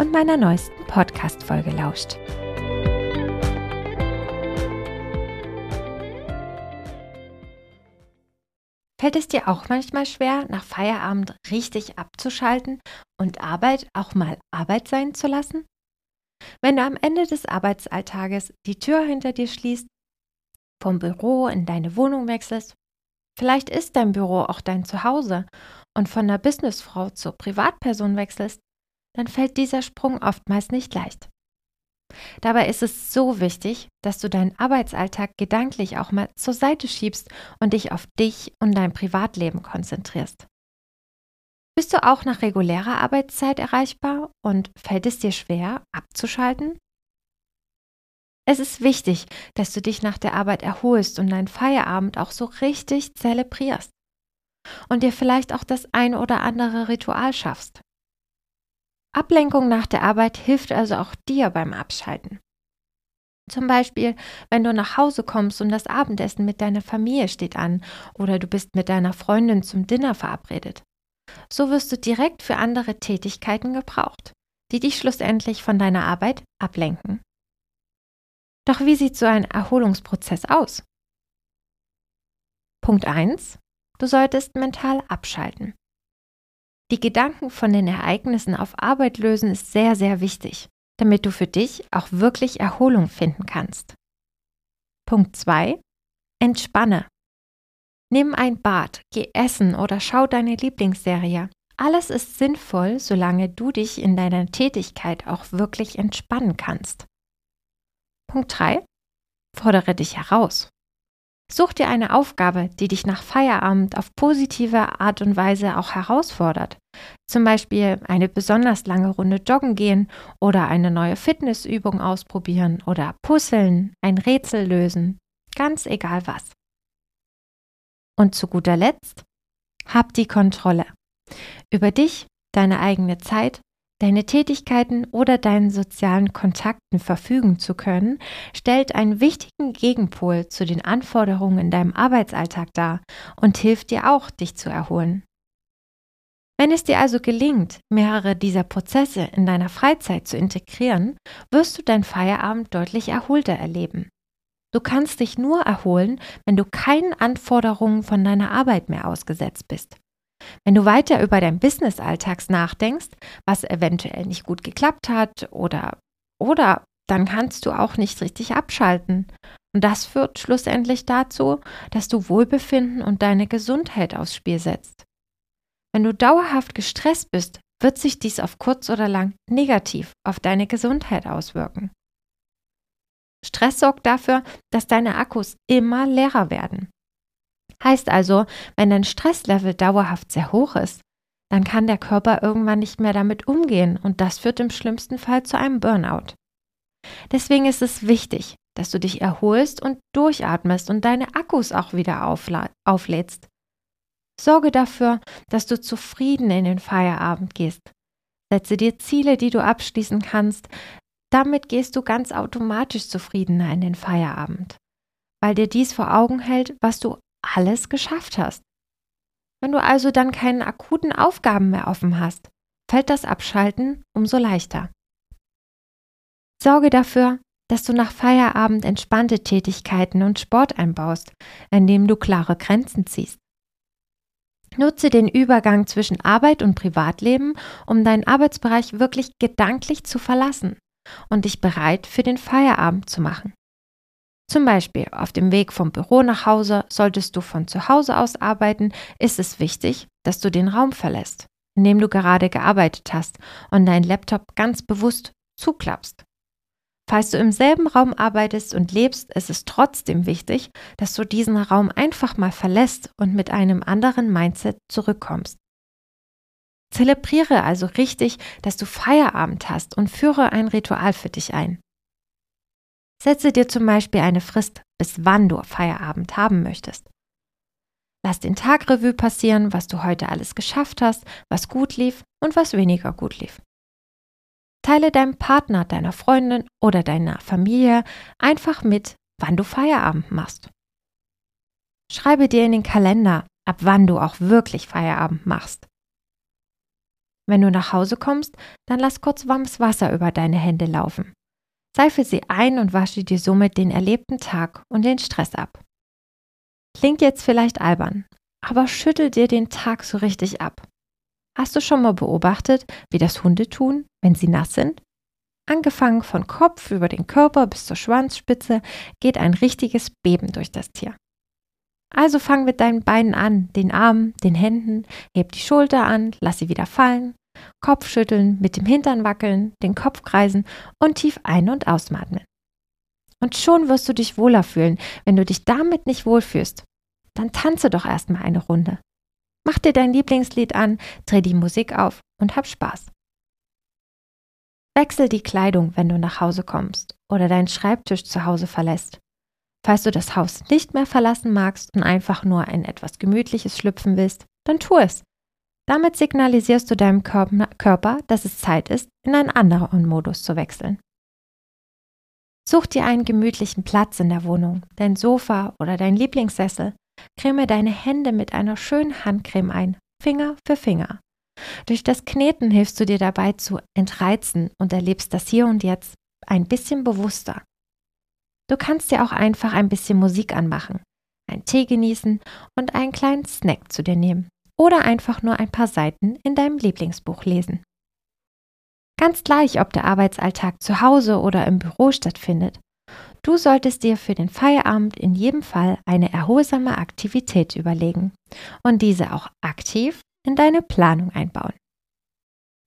und meiner neuesten Podcast-Folge lauscht. Fällt es dir auch manchmal schwer, nach Feierabend richtig abzuschalten und Arbeit auch mal Arbeit sein zu lassen? Wenn du am Ende des Arbeitsalltages die Tür hinter dir schließt, vom Büro in deine Wohnung wechselst, vielleicht ist dein Büro auch dein Zuhause und von der Businessfrau zur Privatperson wechselst, dann fällt dieser Sprung oftmals nicht leicht. Dabei ist es so wichtig, dass du deinen Arbeitsalltag gedanklich auch mal zur Seite schiebst und dich auf dich und dein Privatleben konzentrierst. Bist du auch nach regulärer Arbeitszeit erreichbar und fällt es dir schwer, abzuschalten? Es ist wichtig, dass du dich nach der Arbeit erholst und deinen Feierabend auch so richtig zelebrierst und dir vielleicht auch das ein oder andere Ritual schaffst. Ablenkung nach der Arbeit hilft also auch dir beim Abschalten. Zum Beispiel, wenn du nach Hause kommst und das Abendessen mit deiner Familie steht an oder du bist mit deiner Freundin zum Dinner verabredet. So wirst du direkt für andere Tätigkeiten gebraucht, die dich schlussendlich von deiner Arbeit ablenken. Doch wie sieht so ein Erholungsprozess aus? Punkt 1. Du solltest mental abschalten. Die Gedanken von den Ereignissen auf Arbeit lösen ist sehr, sehr wichtig, damit du für dich auch wirklich Erholung finden kannst. Punkt 2. Entspanne. Nimm ein Bad, geh essen oder schau deine Lieblingsserie. Alles ist sinnvoll, solange du dich in deiner Tätigkeit auch wirklich entspannen kannst. Punkt 3. Fordere dich heraus. Such dir eine Aufgabe, die dich nach Feierabend auf positive Art und Weise auch herausfordert. Zum Beispiel eine besonders lange Runde joggen gehen oder eine neue Fitnessübung ausprobieren oder puzzeln, ein Rätsel lösen. Ganz egal was. Und zu guter Letzt, hab die Kontrolle. Über dich, deine eigene Zeit deine Tätigkeiten oder deinen sozialen Kontakten verfügen zu können, stellt einen wichtigen Gegenpol zu den Anforderungen in deinem Arbeitsalltag dar und hilft dir auch, dich zu erholen. Wenn es dir also gelingt, mehrere dieser Prozesse in deiner Freizeit zu integrieren, wirst du dein Feierabend deutlich erholter erleben. Du kannst dich nur erholen, wenn du keinen Anforderungen von deiner Arbeit mehr ausgesetzt bist. Wenn du weiter über dein Business-Alltags nachdenkst, was eventuell nicht gut geklappt hat oder oder dann kannst du auch nicht richtig abschalten. Und das führt schlussendlich dazu, dass du Wohlbefinden und deine Gesundheit aufs Spiel setzt. Wenn du dauerhaft gestresst bist, wird sich dies auf kurz oder lang negativ auf deine Gesundheit auswirken. Stress sorgt dafür, dass deine Akkus immer leerer werden. Heißt also, wenn dein Stresslevel dauerhaft sehr hoch ist, dann kann der Körper irgendwann nicht mehr damit umgehen und das führt im schlimmsten Fall zu einem Burnout. Deswegen ist es wichtig, dass du dich erholst und durchatmest und deine Akkus auch wieder auflädst. Sorge dafür, dass du zufrieden in den Feierabend gehst. Setze dir Ziele, die du abschließen kannst. Damit gehst du ganz automatisch zufriedener in den Feierabend, weil dir dies vor Augen hält, was du alles geschafft hast. Wenn du also dann keine akuten Aufgaben mehr offen hast, fällt das Abschalten umso leichter. Sorge dafür, dass du nach Feierabend entspannte Tätigkeiten und Sport einbaust, indem du klare Grenzen ziehst. Nutze den Übergang zwischen Arbeit und Privatleben, um deinen Arbeitsbereich wirklich gedanklich zu verlassen und dich bereit für den Feierabend zu machen. Zum Beispiel auf dem Weg vom Büro nach Hause, solltest du von zu Hause aus arbeiten, ist es wichtig, dass du den Raum verlässt, in dem du gerade gearbeitet hast und deinen Laptop ganz bewusst zuklappst. Falls du im selben Raum arbeitest und lebst, ist es trotzdem wichtig, dass du diesen Raum einfach mal verlässt und mit einem anderen Mindset zurückkommst. Zelebriere also richtig, dass du Feierabend hast und führe ein Ritual für dich ein. Setze dir zum Beispiel eine Frist, bis wann du Feierabend haben möchtest. Lass den Tag Revue passieren, was du heute alles geschafft hast, was gut lief und was weniger gut lief. Teile deinem Partner, deiner Freundin oder deiner Familie einfach mit, wann du Feierabend machst. Schreibe dir in den Kalender, ab wann du auch wirklich Feierabend machst. Wenn du nach Hause kommst, dann lass kurz warmes Wasser über deine Hände laufen. Seife sie ein und wasche dir somit den erlebten Tag und den Stress ab. Klingt jetzt vielleicht albern, aber schüttel dir den Tag so richtig ab. Hast du schon mal beobachtet, wie das Hunde tun, wenn sie nass sind? Angefangen von Kopf über den Körper bis zur Schwanzspitze geht ein richtiges Beben durch das Tier. Also fang mit deinen Beinen an, den Armen, den Händen, heb die Schulter an, lass sie wieder fallen, Kopf schütteln, mit dem Hintern wackeln, den Kopf kreisen und tief ein- und ausatmen. Und schon wirst du dich wohler fühlen. Wenn du dich damit nicht wohlfühlst, dann tanze doch erstmal eine Runde. Mach dir dein Lieblingslied an, dreh die Musik auf und hab Spaß. Wechsel die Kleidung, wenn du nach Hause kommst oder deinen Schreibtisch zu Hause verlässt. Falls du das Haus nicht mehr verlassen magst und einfach nur ein etwas gemütliches schlüpfen willst, dann tu es. Damit signalisierst du deinem Körper, dass es Zeit ist, in einen anderen Modus zu wechseln. Such dir einen gemütlichen Platz in der Wohnung, dein Sofa oder dein Lieblingssessel. Creme deine Hände mit einer schönen Handcreme ein, Finger für Finger. Durch das Kneten hilfst du dir dabei zu entreizen und erlebst das Hier und Jetzt ein bisschen bewusster. Du kannst dir auch einfach ein bisschen Musik anmachen, einen Tee genießen und einen kleinen Snack zu dir nehmen oder einfach nur ein paar Seiten in deinem Lieblingsbuch lesen. Ganz gleich, ob der Arbeitsalltag zu Hause oder im Büro stattfindet. Du solltest dir für den Feierabend in jedem Fall eine erholsame Aktivität überlegen und diese auch aktiv in deine Planung einbauen.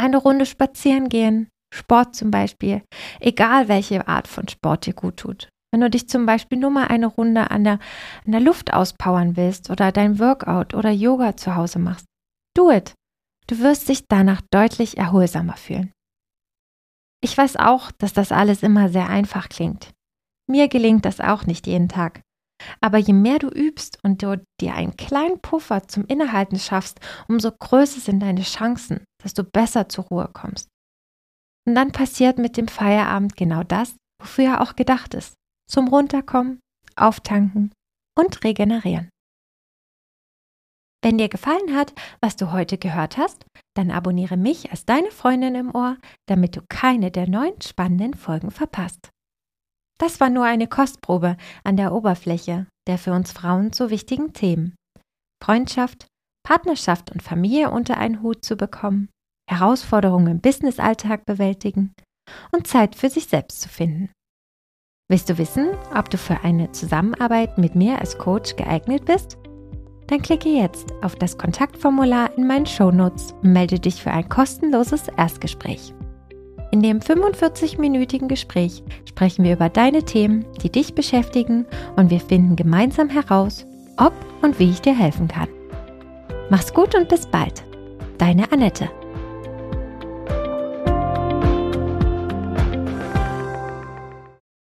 Eine Runde spazieren gehen, Sport zum Beispiel, egal welche Art von Sport dir gut tut. Wenn du dich zum Beispiel nur mal eine Runde an der, an der Luft auspowern willst oder dein Workout oder Yoga zu Hause machst, do it. Du wirst dich danach deutlich erholsamer fühlen. Ich weiß auch, dass das alles immer sehr einfach klingt. Mir gelingt das auch nicht jeden Tag. Aber je mehr du übst und du dir einen kleinen Puffer zum Innehalten schaffst, umso größer sind deine Chancen, dass du besser zur Ruhe kommst. Und dann passiert mit dem Feierabend genau das, wofür er auch gedacht ist zum Runterkommen, Auftanken und Regenerieren. Wenn dir gefallen hat, was du heute gehört hast, dann abonniere mich als deine Freundin im Ohr, damit du keine der neuen spannenden Folgen verpasst. Das war nur eine Kostprobe an der Oberfläche der für uns Frauen so wichtigen Themen. Freundschaft, Partnerschaft und Familie unter einen Hut zu bekommen, Herausforderungen im Businessalltag bewältigen und Zeit für sich selbst zu finden. Willst du wissen, ob du für eine Zusammenarbeit mit mir als Coach geeignet bist? Dann klicke jetzt auf das Kontaktformular in meinen Shownotes und melde dich für ein kostenloses Erstgespräch. In dem 45-minütigen Gespräch sprechen wir über deine Themen, die dich beschäftigen und wir finden gemeinsam heraus, ob und wie ich dir helfen kann. Mach's gut und bis bald. Deine Annette.